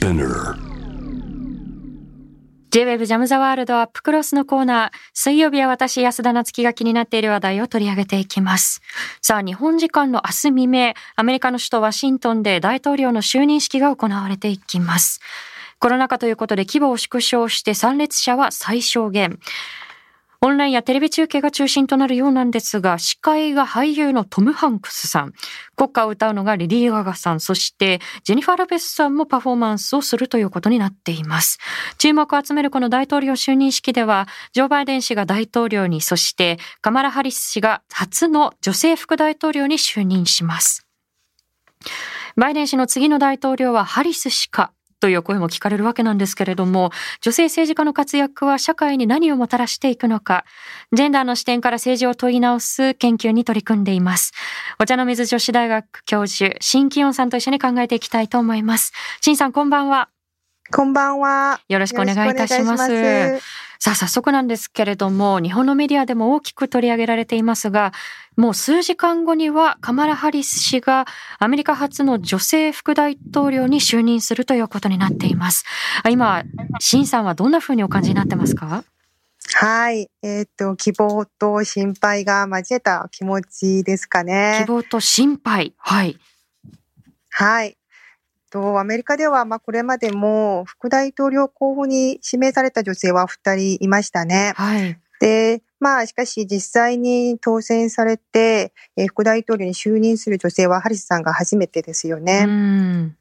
Spinner J-Web ジャムザワールドアップクロスのコーナー。水曜日は私、安田夏樹が気になっている話題を取り上げていきます。さあ、日本時間の明日未明、アメリカの首都ワシントンで大統領の就任式が行われていきます。コロナ禍ということで規模を縮小して参列者は最小限。オンラインやテレビ中継が中心となるようなんですが、司会が俳優のトム・ハンクスさん、国歌を歌うのがリディー・ガガさん、そしてジェニファー・ロペスさんもパフォーマンスをするということになっています。注目を集めるこの大統領就任式では、ジョー・バイデン氏が大統領に、そしてカマラ・ハリス氏が初の女性副大統領に就任します。バイデン氏の次の大統領はハリス氏か、という声も聞かれるわけなんですけれども、女性政治家の活躍は社会に何をもたらしていくのか、ジェンダーの視点から政治を問い直す研究に取り組んでいます。お茶の水女子大学教授、新清さんと一緒に考えていきたいと思います。新さん、こんばんは。こんばんは。よろしくお願いいたします。さあ、早速なんですけれども、日本のメディアでも大きく取り上げられていますが、もう数時間後にはカマラ・ハリス氏がアメリカ初の女性副大統領に就任するということになっています。今、シンさんはどんなふうにお感じになってますか？はい。えっ、ー、と、希望と心配が交えた気持ちですかね。希望と心配。はい。はい。と、アメリカでは、まあ、これまでも副大統領候補に指名された女性は2人いましたね。はい。で、まあ、しかし実際に当選されて、えー、副大統領に就任する女性はハリスさんが初めてですよね。うん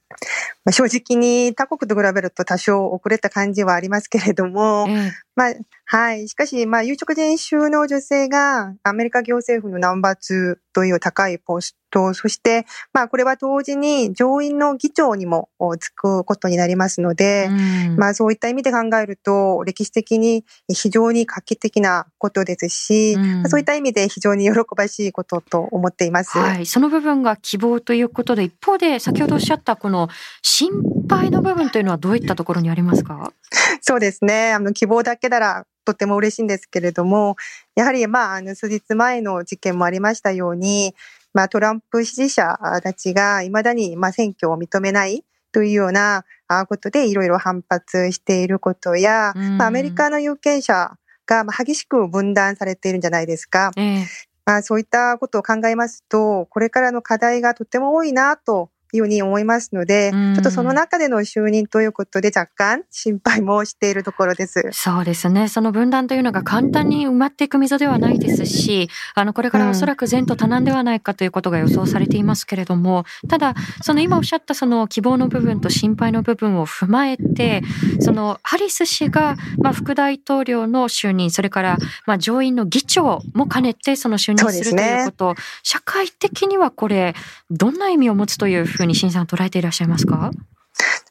まあ、正直に他国と比べると多少遅れた感じはありますけれども、うん、まあ、はい。しかし、まあ、有直人種の女性がアメリカ行政府のナンバー2という高いポスト、そして、まあ、これは同時に上院の議長にもつくことになりますので、うん、まあ、そういった意味で考えると、歴史的に非常に画期的なことですし、うん、そういった意味で非常に喜ばしいことと思っています。はい。その部分が希望ということで、一方で先ほどおっしゃったこの心配の部分というのはどういったところにありますか？そうですね。あの、希望だけならとても嬉しいんですけれども、やはり、まあ、あの、数日前の事件もありましたように、まあ、トランプ支持者たちが未だに、まあ、選挙を認めないというようなことでいろいろ反発していることや、まあ、アメリカの有権者が激しく分断されているんじゃないですか。えまあ、そういったことを考えますと、これからの課題がとても多いなというふうに思いますので、ちょっとその中での就任ということで若干心配もしているところです。そうですね。その分断というのが簡単に埋まっていく溝ではないですし、あの、これからおそらく前途多難ではないかということが予想されていますけれども、ただ、その今おっしゃったその希望の部分と心配の部分を踏まえて、そのハリス氏が、まあ、副大統領の就任、それから、まあ、上院の議長も兼ねてその就任するということ、ね、社会的にはこれ、どんな意味を持つというふうに新さん捉えていらっしゃいますか？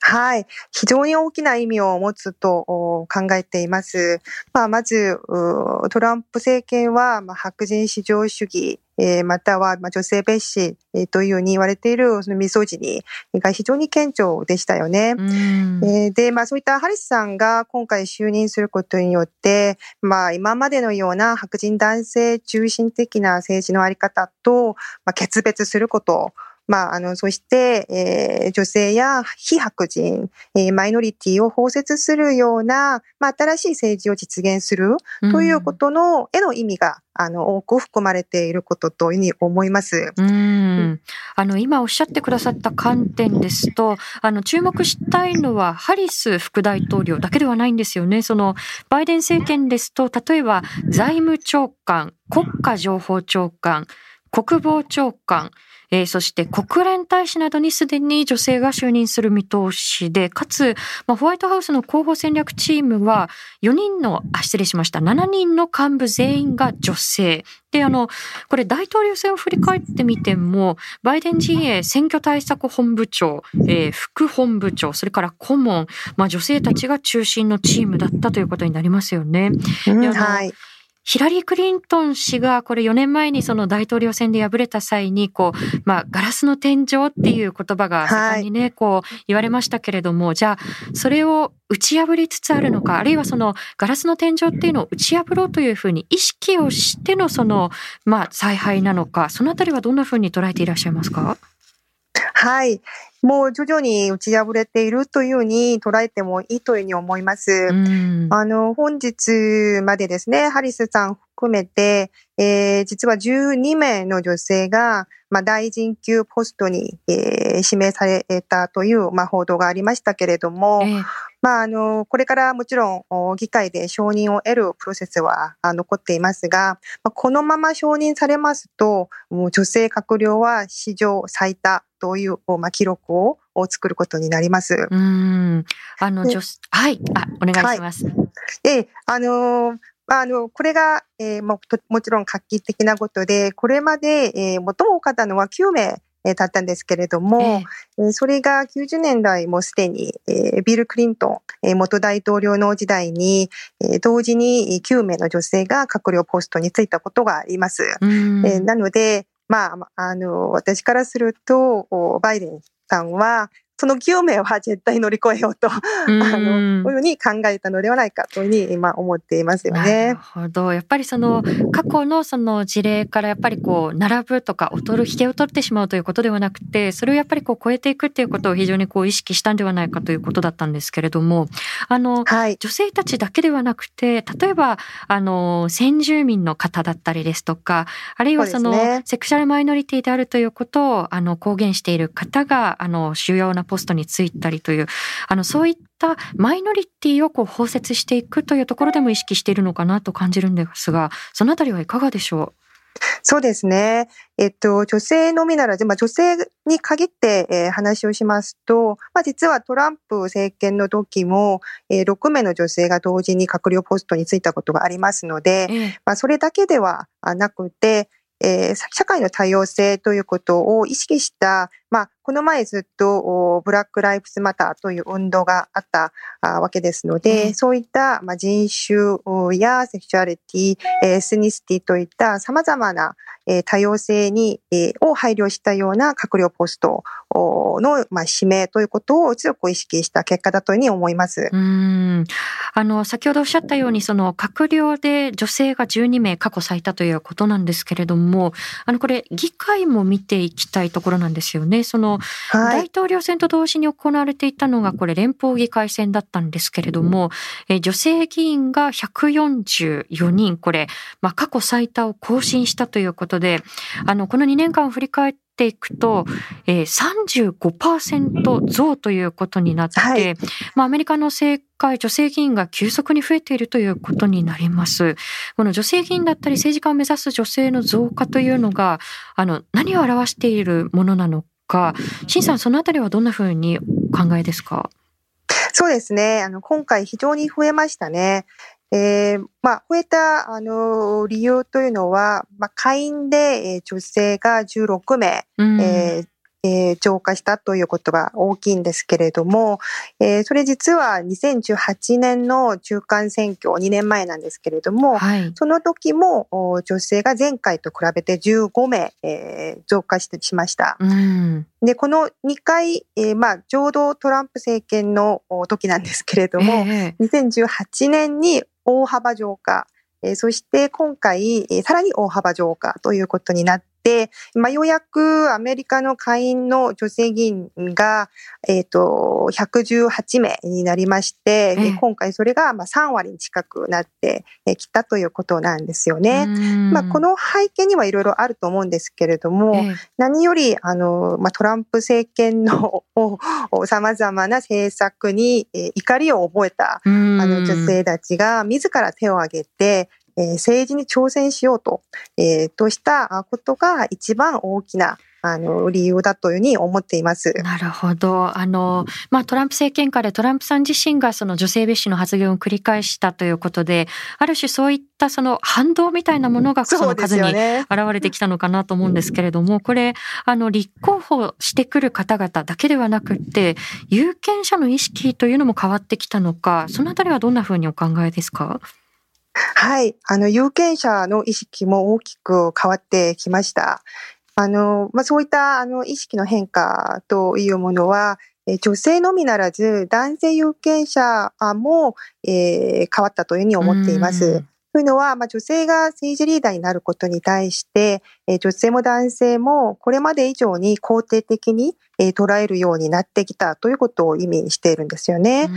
はい。非常に大きな意味を持つと考えています。まあ、まず、トランプ政権は、まあ、白人至上主義、えー、または、まあ、女性蔑視、えー、というように言われている、そのミソジニが非常に顕著でしたよね。えー、で、まあ、そういったハリスさんが今回就任することによって、まあ、今までのような白人男性中心的な政治のあり方と、まあ、決別すること、まあ、あの、そして、えー、女性や非白人、えー、マイノリティを包摂するような、まあ、新しい政治を実現するということの、への意味が、あの、多く含まれていることというふうに思います。うん。あの、今おっしゃってくださった観点ですと、あの、注目したいのは、ハリス副大統領だけではないんですよね。その、バイデン政権ですと、例えば、財務長官、国家情報長官、国防長官、えー、そして国連大使などにすでに女性が就任する見通しで、かつ、まあ、ホワイトハウスの広報戦略チームは4人の、あ、失礼しました、7人の幹部全員が女性。で、あの、これ大統領選を振り返ってみても、バイデン陣営選挙対策本部長、えー、副本部長、それから顧問、まあ女性たちが中心のチームだったということになりますよね。うん、はい。ヒラリー・クリントン氏がこれ4年前にその大統領選で敗れた際に、こう、まあ、ガラスの天井っていう言葉が盛んにね、はい、こう言われましたけれども、じゃあ、それを打ち破りつつあるのか、あるいはそのガラスの天井っていうのを打ち破ろうというふうに意識をしてのその、まあ、采配なのか、そのあたりはどんなふうに捉えていらっしゃいますか？はい。もう徐々に打ち破れているというふうに捉えてもいいというふうに思います。あの、本日までですね、ハリスさん含めて、えー、実は12名の女性が、まあ、大臣級ポストに、えー、指名されたという、まあ、報道がありましたけれども、えー、まあ、あの、これからもちろん、議会で承認を得るプロセスは残っていますが、このまま承認されますと、もう女性閣僚は史上最多という、まあ、記録を作ることになります。うん。あの、女はい。あ、お願いします。はい、えあのーあの、これが、えー、ももちろん画期的なことで、これまで、えー、最も多かったのは9名、えー、だったんですけれども、えー、それが90年代もすでに、えー、ビル・クリントン、えー、元大統領の時代に、えー、同時に9名の女性が閣僚ポストについたことがあります。えー、なので、まあ、あの、私からすると、バイデンさんは、その清めは絶対乗り越えようと、あの、こういうふうに考えたのではないかというふうに今思っていますよね。なるほど。やっぱりその過去のその事例からやっぱりこう並ぶとか劣る引けを取ってしまうということではなくて、それをやっぱりこう超えていくっていうことを非常にこう意識したんではないかということだったんですけれども、あの、はい、女性たちだけではなくて、例えばあの先住民の方だったりですとか、あるいはその、ね、セクシャルマイノリティであるということをあの公言している方があの主要なポストについたりという、あの、そういったマイノリティをこう包摂していくというところでも意識しているのかなと感じるんですが、そのあたりはいかがでしょう？そうですね。えっと、女性のみならず、まあ、女性に限って、えー、話をしますと、まあ、実はトランプ政権の時も、えー、6名の女性が同時に閣僚ポストに就いたことがありますので、えー、まあ、それだけではなくて、えー、社会の多様性ということを意識した、まあ、この前ずっとブラック・ライフズ・マターという運動があったわけですので、うん、そういった、まあ、人種やセクシュアリティ、エスニシティといった様々な多様性に、を配慮したような閣僚ポストの、まあ、指名ということを強く意識した結果だというふうに思います。うんあの、先ほどおっしゃったように、その閣僚で女性が12名過去最多ということなんですけれども、あの、これ、議会も見ていきたいところなんですよね。その、はい、大統領選と同時に行われていたのがこれ連邦議会選だったんですけれども、え女性議員が144人これ、まあ、過去最多を更新したということであのこの2年間を振り返ってていくと、えー、35%増ということになって、はい、まあ、アメリカの政界、女性議員が急速に増えているということになります。この女性議員だったり政治家を目指す女性の増加というのが、あの、何を表しているものなのか、新さん、そのあたりはどんなふうにお考えですか？そうですね。あの、今回非常に増えましたね。えー、まあ、増えた、あの、理由というのは、まあ、会員で、えー、女性が16名、うん、えーえー、増加したということが大きいんですけれども、えー、それ実は2018年の中間選挙、2年前なんですけれども、はい、その時も女性が前回と比べて15名、えー、増加してしました。うん、で、この2回、えー、まあ、ちょうどトランプ政権の時なんですけれども、えー、2018年に大幅増加、えー、そして今回、えー、さらに大幅増加ということになって、まあ、ようやくアメリカの下院の女性議員が、えっ、ー、と、118名になりまして、え今回それがまあ3割に近くなってきたということなんですよね。まあ、この背景にはいろいろあると思うんですけれども、え何より、あの、まあ、トランプ政権の様々な政策に怒りを覚えたあの女性たちが自ら手を挙げて、え政治に挑戦しようと、えー、としたことが一番大きなあの、理由だというふうに思っています。なるほど。あの、まあ、トランプ政権下でトランプさん自身がその女性蔑視の発言を繰り返したということで、ある種そういったその反動みたいなものがその数に現れてきたのかなと思うんですけれども、これ、あの、立候補してくる方々だけではなくて、有権者の意識というのも変わってきたのか、そのあたりはどんなふうにお考えですか？はい。あの、有権者の意識も大きく変わってきました。あの、まあ、そういったあの意識の変化というものは、女性のみならず男性有権者も、えー、変わったというふうに思っています。というのは、まあ、女性が政治リーダーになることに対して、えー、女性も男性もこれまで以上に肯定的に、えー、捉えるようになってきたということを意味しているんですよね。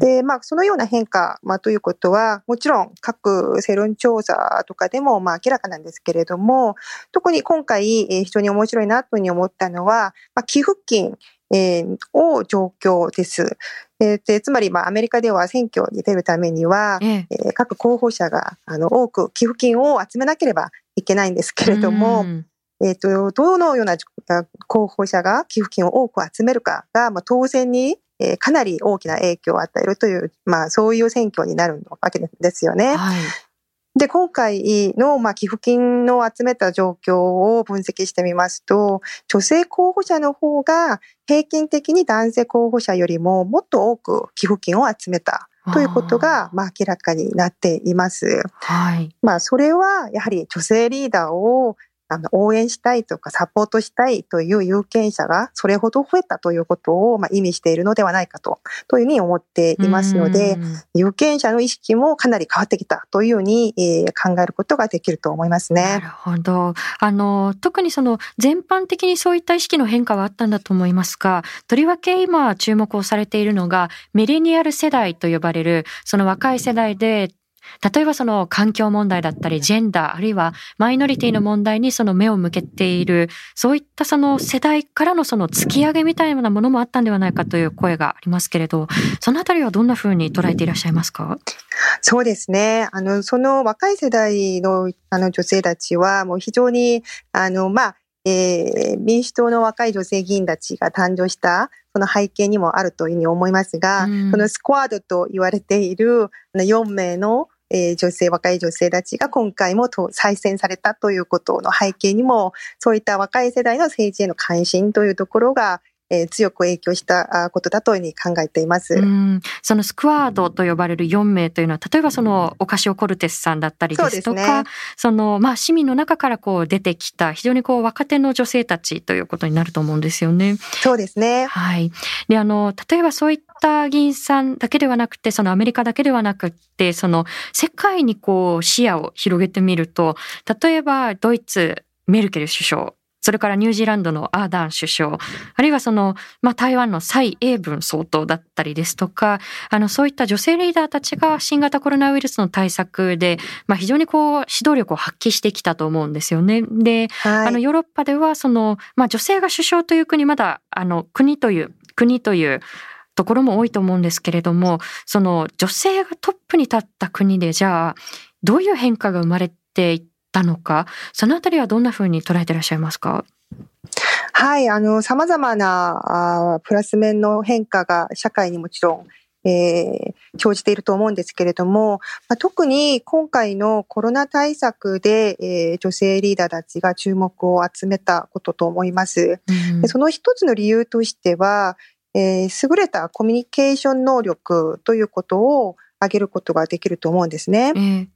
で、まあ、そのような変化、まあ、ということは、もちろん各世論調査とかでも、まあ、明らかなんですけれども、特に今回、えー、非常に面白いなというふうに思ったのは、まあ、寄付金、えー、を状況です。えー、でつまり、まあ、アメリカでは選挙に出るためには、ええー、各候補者があの多く寄付金を集めなければいけないんですけれども、えっ、ー、と、どのような候補者が寄付金を多く集めるかが、まあ、当然に、えー、かなり大きな影響を与えるという、まあ、そういう選挙になるわけですよね。はいで、今回の、まあ、寄付金の集めた状況を分析してみますと、女性候補者の方が平均的に男性候補者よりももっと多く寄付金を集めたということが、まあ、明らかになっています。はい。まあ、それは、やはり女性リーダーをあの、応援したいとかサポートしたいという有権者がそれほど増えたということを、まあ、意味しているのではないかと、というふうに思っていますので、有権者の意識もかなり変わってきたというふうに、えー、考えることができると思いますね。なるほど。あの、特にその全般的にそういった意識の変化はあったんだと思いますが、とりわけ今注目をされているのが、メレニアル世代と呼ばれる、その若い世代で例えばその環境問題だったり、ジェンダー、あるいはマイノリティの問題にその目を向けている、そういったその世代からのその突き上げみたいなものもあったんではないかという声がありますけれど、そのあたりはどんなふうに捉えていらっしゃいますか？そうですね。あの、その若い世代のあの女性たちはもう非常に、あの、まあ、えー、民主党の若い女性議員たちが誕生したその背景にもあるというふうに思いますが、うん、そのスクワードと言われている4名のえー、女性、若い女性たちが今回も再選されたということの背景にも、そういった若い世代の政治への関心というところが、えー、強く影響したことだというふうに考えています。そのスクワードと呼ばれる4名というのは、例えばそのオカシオ・コルテスさんだったりですとか、そ、ね、のまあ市民の中からこう出てきた非常にこう若手の女性たちということになると思うんですよね。そうですね。はい。で、あの例えばそういった議員さんだけではなくて、そのアメリカだけではなくて、その世界にこう視野を広げてみると、例えばドイツメルケル首相それからニュージーランドのアーダーン首相、あるいはその、まあ、台湾の蔡英文総統だったりですとか、あの、そういった女性リーダーたちが新型コロナウイルスの対策で、まあ、非常にこう、指導力を発揮してきたと思うんですよね。で、はい、あの、ヨーロッパでは、その、まあ、女性が首相という国、まだ、あの、国という、国という、ところも多いと思うんですけれども、その女性がトップに立った国でじゃあ、どういう変化が生まれていったのか、そのあたりはどんなふうに捉えていらっしゃいますか？はい、あの、様々なあプラス面の変化が社会にもちろんえー、生じていると思うんですけれども、まあ、特に今回のコロナ対策で、えー、女性リーダーたちが注目を集めたことと思います。うん、その一つの理由としては、えー、優れたコミュニケーション能力ということを挙げることができると思うんですね。うん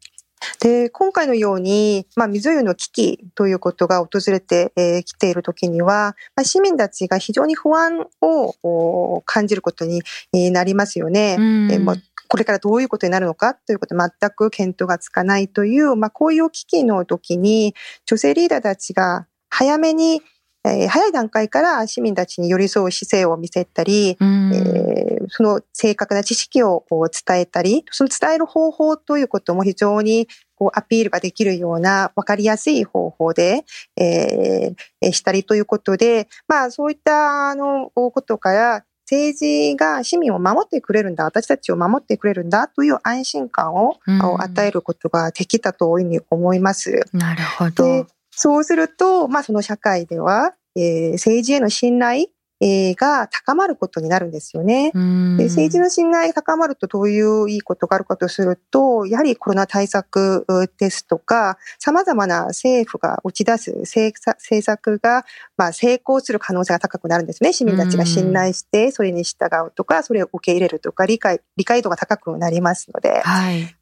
で、今回のように、まあ、水湯の危機ということが訪れてき、えー、ているときには、まあ、市民たちが非常に不安を感じることになりますよね。えー、もうこれからどういうことになるのかということ全く見当がつかないという、まあ、こういう危機の時に、女性リーダーたちが早めにえー、早い段階から市民たちに寄り添う姿勢を見せたり、えー、その正確な知識を伝えたり、その伝える方法ということも非常にこうアピールができるような分かりやすい方法で、えー、したりということで、まあそういったあのことから政治が市民を守ってくれるんだ、私たちを守ってくれるんだという安心感を与えることができたというふうに思います。なるほど。そうすると、まあその社会では、えー、政治への信頼、えー、が高まることになるんですよね。で政治の信頼が高まるとどういういいことがあるかとすると、やはりコロナ対策ですとか、様々な政府が打ち出す政策が、まあ、成功する可能性が高くなるんですね。市民たちが信頼して、それに従うとか、それを受け入れるとか、理解、理解度が高くなりますので。はい。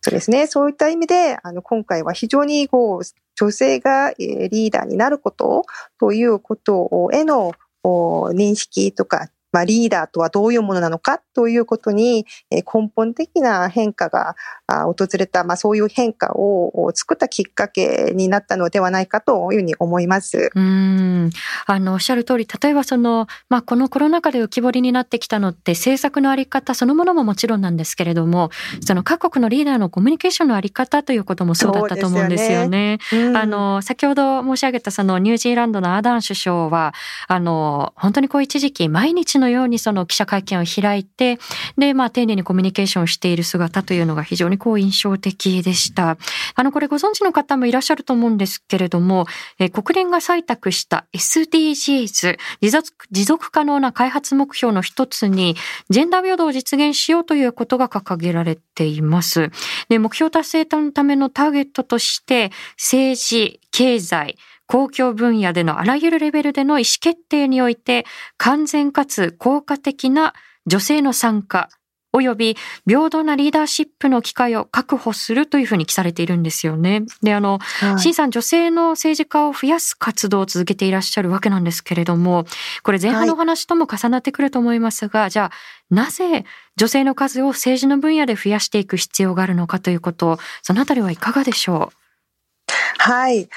そうですね。そういった意味で、あの、今回は非常にこう、女性がリーダーになることということへの認識とかまあ、リーダーとはどういうものなのかということに、根本的な変化が訪れた、まあ、そういう変化を作ったきっかけになったのではないかというふうに思います。うんあのおっしゃる通り、例えばその、まあ、このコロナ禍で浮き彫りになってきたのって政策のあり方そのものももちろんなんですけれども、その各国のリーダーのコミュニケーションのあり方ということもそうだったと思うんですよね。よねうん、あの先ほど申し上げたそのニュージーランドのアダン首相はあの本当にこう一時期毎日のようにその記者会見を開いてでまあ丁寧にコミュニケーションをしている姿というのが非常にこう印象的でした。あのこれご存知の方もいらっしゃると思うんですけれども、え国連が採択した SDGs 持続持続可能な開発目標の一つにジェンダー平等を実現しようということが掲げられています。で目標達成のためのターゲットとして政治、経済、公共分野でのあらゆるレベルでの意思決定において完全かつ効果的な女性の参加及び平等なリーダーシップの機会を確保するというふうに記されているんですよね。で、あの、はい、新さん女性の政治家を増やす活動を続けていらっしゃるわけなんですけれども、これ前半の話とも重なってくると思いますが、はい、じゃあ、なぜ女性の数を政治の分野で増やしていく必要があるのかということ、そのあたりはいかがでしょう？はい。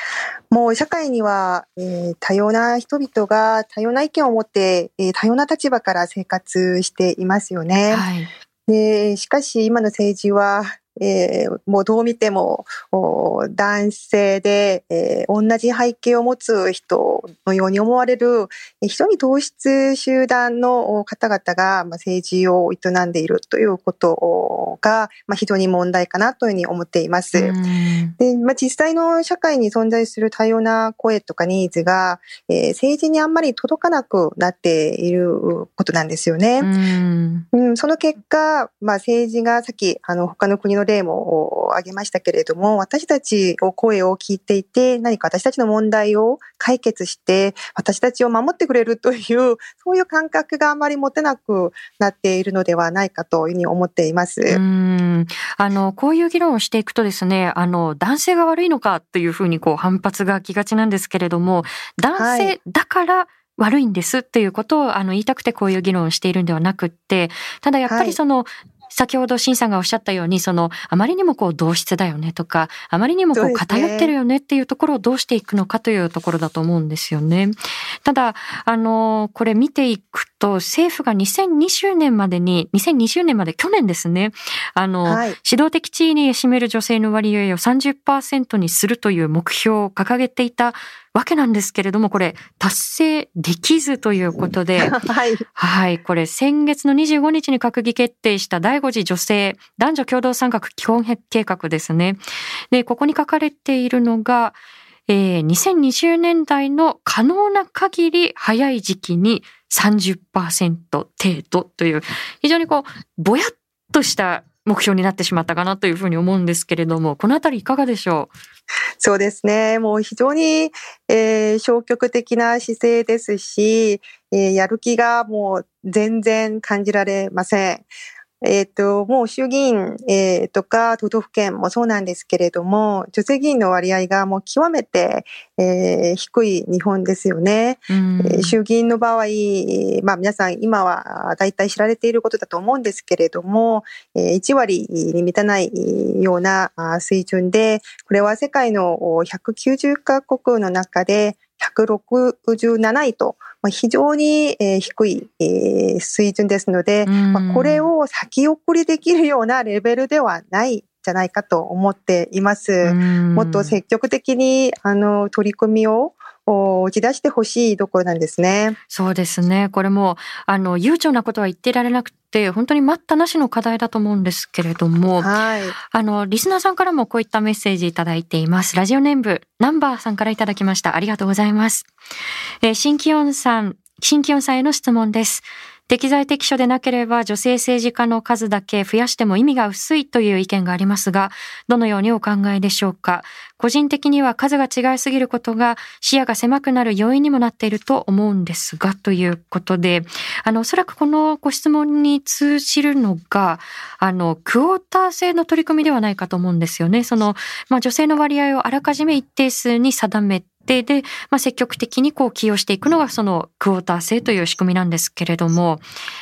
もう社会には、えー、多様な人々が多様な意見を持って、えー、多様な立場から生活していますよね。はい、でしかし今の政治はえー、もうどう見ても男性で、えー、同じ背景を持つ人のように思われる非常に同質集団の方々が、まあ、政治を営んでいるということが、まあ、非常に問題かなというふうに思っています。でまあ、実際の社会に存在する多様な声とかニーズが、えー、政治にあんまり届かなくなっていることなんですよね。うん、その結果、まあ、政治がさっきあの他の国のの例も挙げましたけれども、私たちを声を聞いていて、何か私たちの問題を解決して、私たちを守ってくれるという、そういう感覚があまり持てなくなっているのではないかというふうに思っています。うんあの、こういう議論をしていくとですね、あの、男性が悪いのかというふうにこう反発が来がちなんですけれども、男性だから、悪いんですっていうことをあの言いたくてこういう議論をしているんではなくって、ただやっぱりその、先ほど新さんがおっしゃったように、その、あまりにもこう同質だよねとか、あまりにもこう偏ってるよねっていうところをどうしていくのかというところだと思うんですよね。ただ、あの、これ見ていくと、政府が2020年までに、2020年まで去年ですね、あの、はい、指導的地位に占める女性の割合を30%にするという目標を掲げていたわけなんですけれども、これ達成できずということで、はい。はい。これ先月の25日に閣議決定した第5次女性男女共同参画基本計画ですね。で、ここに書かれているのが、えー、2020年代の可能な限り早い時期に30%程度という、非常にこう、ぼやっとした目標になってしまったかなというふうに思うんですけれども、このあたりいかがでしょう？そうですね。もう非常に、えー、消極的な姿勢ですし、えー、やる気がもう全然感じられません。えっ、ー、と、もう衆議院、えー、とか都道府県もそうなんですけれども、女性議員の割合がもう極めて、えー、低い日本ですよね。えー、衆議院の場合、まあ皆さん今は大体知られていることだと思うんですけれども、えー、1割に満たないような水準で、これは世界の190カ国の中で167位と、まあ、非常に、えー、低い、えー、水準ですので、まあ、これを先送りできるようなレベルではないじゃないかと思っています。もっと積極的にあの取り組みを打ち出してほしいところなんですね。そうですね。これも、あの、悠長なことは言ってられなくて、本当に待ったなしの課題だと思うんですけれども、はい。あの、リスナーさんからもこういったメッセージいただいています。ラジオネーム、ナンバーさんからいただきました。ありがとうございます。えー、新気温さん、新気温さんへの質問です。適材適所でなければ女性政治家の数だけ増やしても意味が薄いという意見がありますが、どのようにお考えでしょうか？個人的には数が違いすぎることが視野が狭くなる要因にもなっていると思うんですが、ということで、あの、おそらくこのご質問に通じるのが、あの、クォーター制の取り組みではないかと思うんですよね。その、まあ、女性の割合をあらかじめ一定数に定めて、定で、まあ、積極的にこう起用していくのがそのクォーター制という仕組みなんですけれども。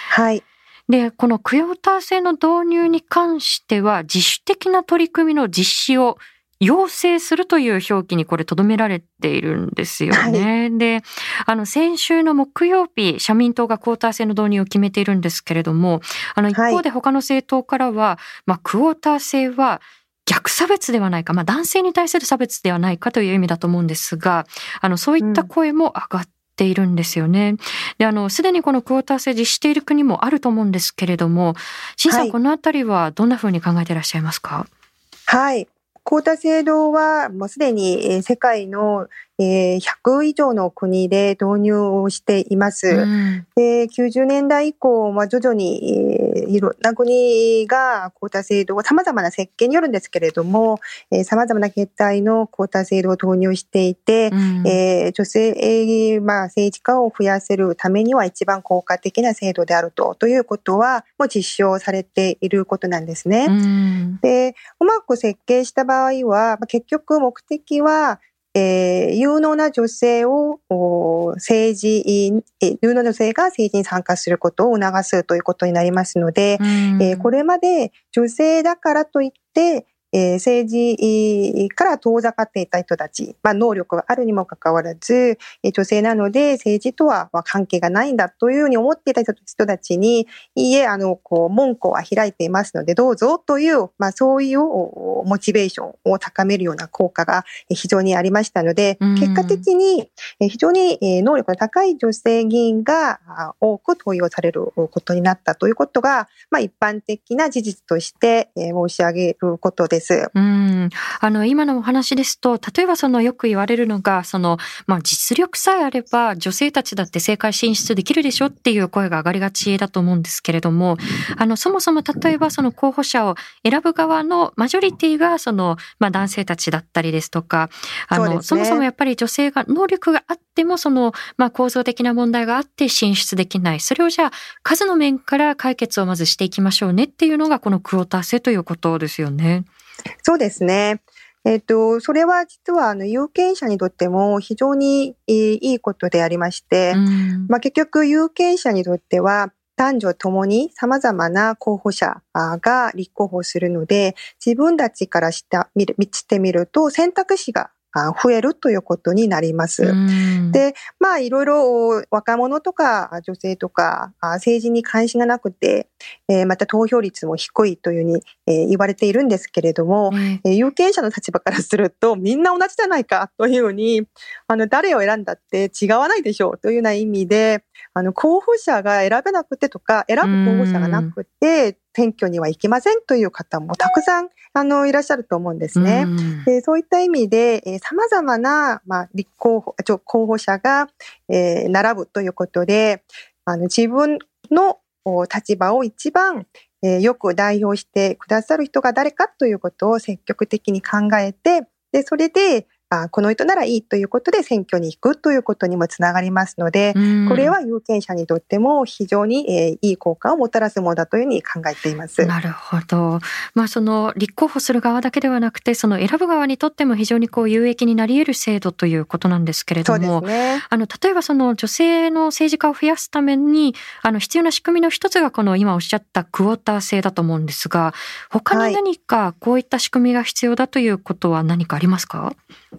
はい。で、このクォーター制の導入に関しては自主的な取り組みの実施を要請するという表記にこれ留められているんですよね。はい、で、あの先週の木曜日、社民党がクォーター制の導入を決めているんですけれども、あの一方で他の政党からは、はい、まあクォーター制は逆差別ではないか、まあ男性に対する差別ではないかという意味だと思うんですが、あのそういった声も上がっているんですよね。で、あの、すでにこのクォーター制実施している国もあると思うんですけれども、新さん、はい、このあたりはどんなふうに考えていらっしゃいますか？はい。クォータ制度はもうすでに世界のえー、100以上の国で導入をしています。うん、で90年代以降、まあ、徐々に、えー、いろんな国がクォータ制度を様々な設計によるんですけれども、えー、様々な形態のクォータ制度を導入していて、うん、えー、女性、えー、まあ、政治家を増やせるためには一番効果的な制度であると、ということは、もう実証されていることなんですね。うん、で、うまく設計した場合は、結局目的は、えー、有能な女性を政治、有能な女性が政治に参加することを促すということになりますので、えー、これまで女性だからといって、えー、政治から遠ざかっていた人たち、まあ、能力があるにもかかわらず、女性なので政治とは関係がないんだというふうに思っていた人たちに、いいえ、あの、こう、門戸は開いていますので、どうぞという、まあ、そういうモチベーションを高めるような効果が非常にありましたので、結果的に非常に能力の高い女性議員が多く登用されることになったということが、まあ、一般的な事実として申し上げることです。です。うん。あの、今のお話ですと、例えばそのよく言われるのが、その、まあ、実力さえあれば女性たちだって政界進出できるでしょっていう声が上がりがちだと思うんですけれども、あの、そもそも例えばその候補者を選ぶ側のマジョリティがその、まあ、男性たちだったりですとか、あの、そ、ね,、そもそもやっぱり女性が能力があっても、その、まあ、構造的な問題があって進出できない。それをじゃあ、数の面から解決をまずしていきましょうねっていうのが、このクオーター制ということですよね。そうですね。えっ、と、それは実はあの有権者にとっても非常にいいことでありまして、うん、まあ、結局有権者にとっては男女ともに様々な候補者が立候補するので、自分たちからした見てみると選択肢が増えるということになります。で、まあいろいろ若者とか女性とか政治に関心がなくて、また投票率も低いというふうに言われているんですけれども、有権者の立場からするとみんな同じじゃないかというふうに、あの誰を選んだって違わないでしょうというような意味で、あの候補者が選べなくてとか、選ぶ候補者がなくて、選挙には行きませんという方もたくさんあのいらっしゃると思うんですね。でそういった意味で、えー、様々な、まあ、立候補候補者が、えー、並ぶということで、あの自分の立場を一番、えー、よく代表してくださる人が誰かということを積極的に考えて、で、それで、あこの人ならいいということで選挙に行くということにもつながりますので、これは有権者にとっても非常に、えー、いい効果をもたらすものだというふうに考えています。なるほど。まあその立候補する側だけではなくて、その選ぶ側にとっても非常にこう有益になり得る制度ということなんですけれども、ね、あの例えばその女性の政治家を増やすためにあの必要な仕組みの一つがこの今おっしゃったクォーター制だと思うんですが、他に何かこういった仕組みが必要だということは何かありますか？はい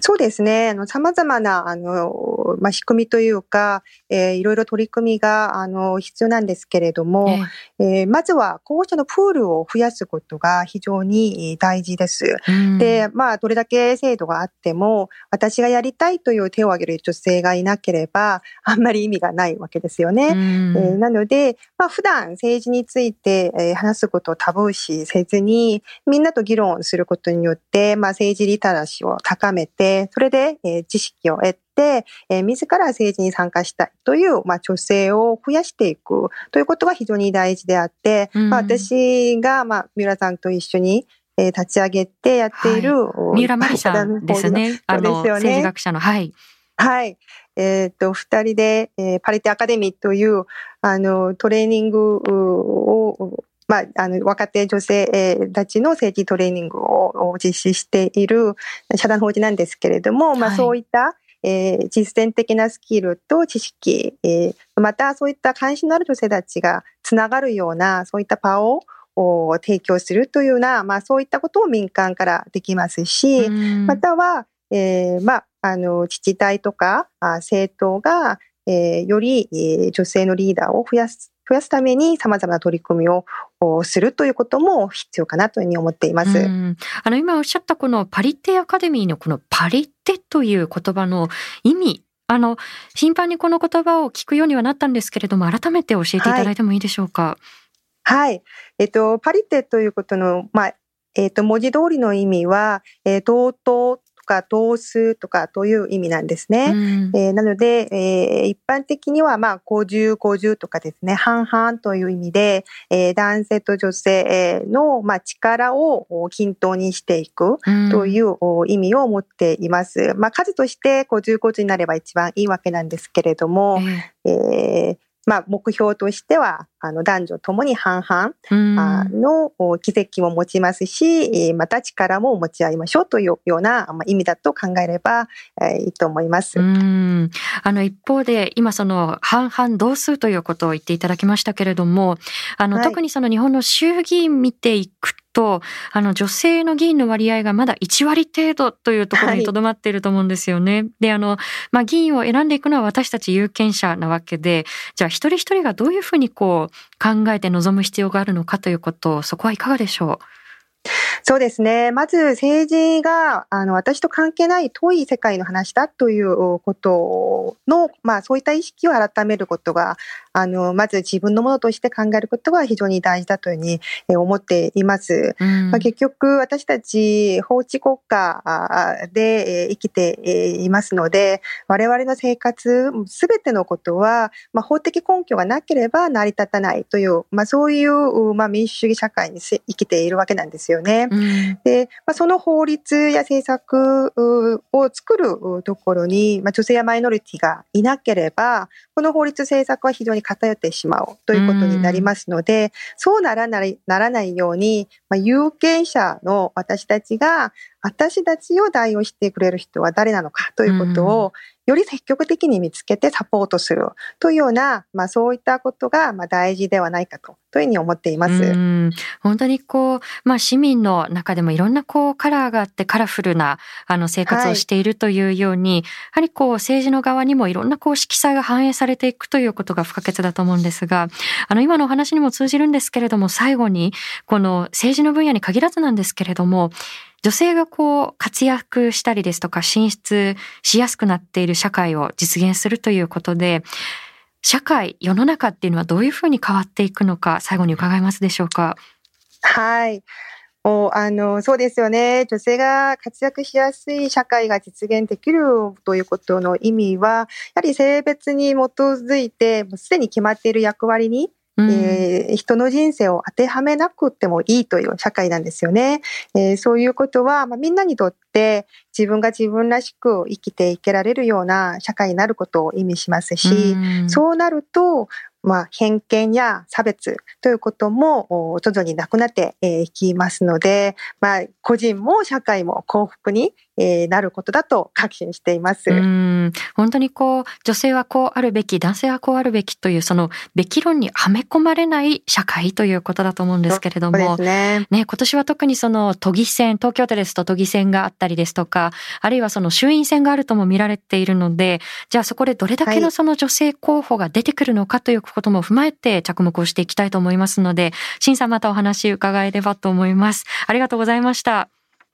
そうですね。あの、様々な、あの、まあ、仕組みというか、えー、いろいろ取り組みが、あの、必要なんですけれども、えー、えー、まずは候補者のプールを増やすことが非常に大事です。で、まあ、どれだけ制度があっても、私がやりたいという手を挙げる女性がいなければ、あんまり意味がないわけですよね。えー、なので、まあ、普段政治について、えー、話すことをタブー視せずに、みんなと議論することによって、まあ、政治リテラシーを高めて、それで、えー、知識を得て、えー、自ら政治に参加したいという、まあ、女性を増やしていくということが非常に大事であって、うん、まあ、私が、まあ、三浦さんと一緒に、えー、立ち上げてやっている、はい、三浦真理さんですね。あの、ね、政治学者の、はい。はい。えっ、ー、と、二人で、えー、パリテアカデミーという、あの、トレーニングをまあ、あの、若手女性たちの政治トレーニングを実施している社団法人なんですけれども、まあ、そういった、えー、実践的なスキルと知識、えー、またそういった関心のある女性たちがつながるような、そういった場を提供するというような、まあそういったことを民間からできますし、または、えー、まあ、あの、自治体とか政党が、えー、より、えー、女性のリーダーを増やす増やすために様々な取り組みをするということも必要かなというふうに思っています。あの今おっしゃったこのパリテアカデミーのこのパリテという言葉の意味あの頻繁にこの言葉を聞くようにはなったんですけれども改めて教えていただいてもいいでしょうか？はい、はい、えっとパリテということのまあえっと文字通りの意味は、えー、同等か同数とかという意味なんですね。うん、えー、なので、えー、一般的にはまあ50、50とかですね、半々という意味で、えー、男性と女性のまあ力を均等にしていくという意味を持っています。うん、まあ数として50、50になれば一番いいわけなんですけれども、えーまあ、目標としては、あの、男女ともに半々の奇跡を持ちますし、また力も持ち合いましょうというような意味だと考えればいいと思います。うん。あの、一方で、今その半々同数ということを言っていただきましたけれども、あの、はい、特にその日本の衆議院見ていくと、あの、女性の議員の割合がまだ1割程度というところにとどまっていると思うんですよね。はい、で、あの、まあ、議員を選んでいくのは私たち有権者なわけで、じゃあ一人一人がどういうふうにこう考えて臨む必要があるのかということ、そこはいかがでしょう？そうですね。まず政治が、あの、私と関係ない遠い世界の話だということの、まあ、そういった意識を改めることが、あの、まず自分のものとして考えることが非常に大事だというふうに思っています。うん、まあ、結局、私たち法治国家で生きていますので、我々の生活、すべてのことは、まあ、法的根拠がなければ成り立たないという、まあ、そういう、まあ、民主主義社会に生きているわけなんですよね。うん、で、まあ、その法律や政策を作るところに、まあ、女性やマイノリティがいなければ、この法律政策は非常に偏ってしまうということになりますので、そうならないならないように、まあ、有権者の私たちが、私たちを代用してくれる人は誰なのかということを、より積極的に見つけてサポートするというような、まあそういったことがまあ大事ではないかと、というふうに思っています。本当にこう、まあ市民の中でもいろんなこうカラーがあってカラフルなあの生活をしているというように、はい、やはりこう政治の側にもいろんなこう色彩が反映されていくということが不可欠だと思うんですが、あの今のお話にも通じるんですけれども、最後にこの政治の分野に限らずなんですけれども、女性がこう活躍したりですとか進出しやすくなっている社会を実現するということで、社会、世の中っていうのはどういうふうに変わっていくのか、最後に伺えますでしょうか？はい。もうあのそうですよね。女性が活躍しやすい社会が実現できるということの意味は、やはり性別に基づいて、もうすでに決まっている役割にえー、人の人生を当てはめなくてもいいという社会なんですよね。えー、そういうことは、まあ、みんなにとって自分が自分らしく生きていけられるような社会になることを意味しますし、そうなると、まあ、偏見や差別ということも徐々になくなっていきますので、まあ、個人も社会も幸福になることだと確信しています。うん。本当にこう女性はこうあるべき男性はこうあるべきというそのべき論にはめ込まれない社会ということだと思うんですけれども、ね、ね、今年は特にその都議選東京都ですと都議選があったりですとかあるいはその衆院選があるとも見られているのでじゃあそこでどれだけのその女性候補が出てくるのかということも踏まえて着目をしていきたいと思いますので、審査またお話伺えればと思います。ありがとうございました。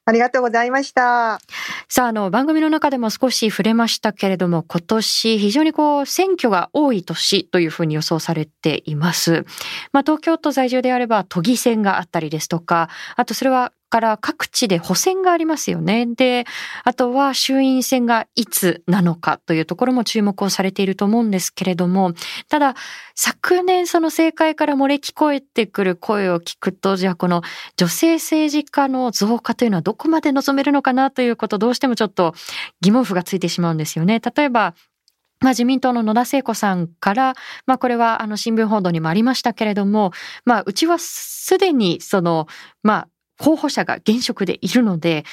ありがとうございました。さあ、あの、番組の中でも少し触れましたけれども、今年非常にこう、選挙が多い年というふうに予想されています。まあ、東京都在住であれば都議選があったりですとか、あとそれはから各地で補選がありますよね。で、あとは衆院選がいつなのかというところも注目をされていると思うんですけれども、ただ、昨年その政界から漏れ聞こえてくる声を聞くと、じゃあこの女性政治家の増加というのはどこまで望めるのかなということ、どうしてもちょっと疑問符がついてしまうんですよね。例えば、まあ、自民党の野田聖子さんから、まあ、これはあの新聞報道にもありましたけれども、まあ、うちはすでにその、まあ、候補者が現職でいるので、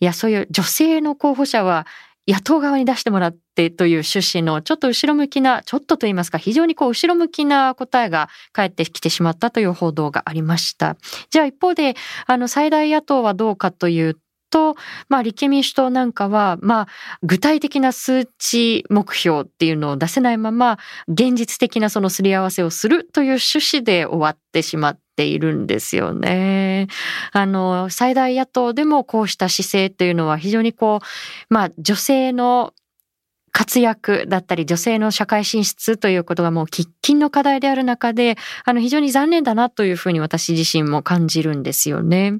いや、そういう女性の候補者は野党側に出してもらってという趣旨のちょっと後ろ向きな、ちょっとと言いますか、非常にこう後ろ向きな答えが返ってきてしまったという報道がありました。じゃあ一方で、あの最大野党はどうかというと、まあ、立憲民主党なんかは、まあ、具体的な数値目標っていうのを出せないまま、現実的なそのすり合わせをするという趣旨で終わってしまっているんですよね。あの、最大野党でもこうした姿勢というのは非常にこう、まあ、女性の活躍だったり女性の社会進出ということがもう喫緊の課題である中で、あの非常に残念だなというふうに私自身も感じるんですよね。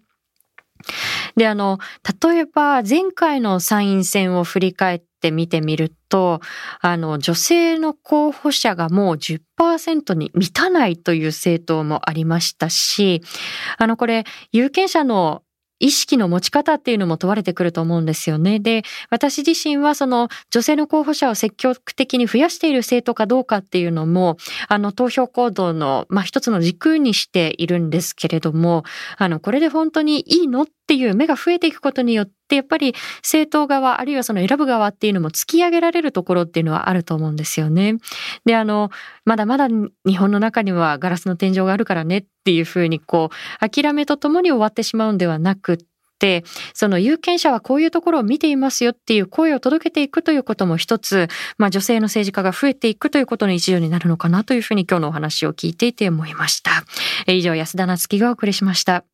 で、あの、例えば前回の参院選を振り返ってみてみると、あの、女性の候補者がもう10%に満たないという政党もありましたし、あの、これ、有権者の意識の持ち方っていうのも問われてくると思うんですよね。で、私自身はその女性の候補者を積極的に増やしている政党かどうかっていうのも、あの投票行動の、まあ、一つの軸にしているんですけれども、あの、これで本当にいいのっっていう目が増えていくことによって、やっぱり政党側、あるいはその選ぶ側っていうのも突き上げられるところっていうのはあると思うんですよね。で、あの、まだまだ日本の中にはガラスの天井があるからねっていうふうにこう、諦めとともに終わってしまうんではなくて、その有権者はこういうところを見ていますよっていう声を届けていくということも一つ、まあ女性の政治家が増えていくということの一助になるのかなというふうに今日のお話を聞いていて思いました。以上、安田なつきがお送りしました。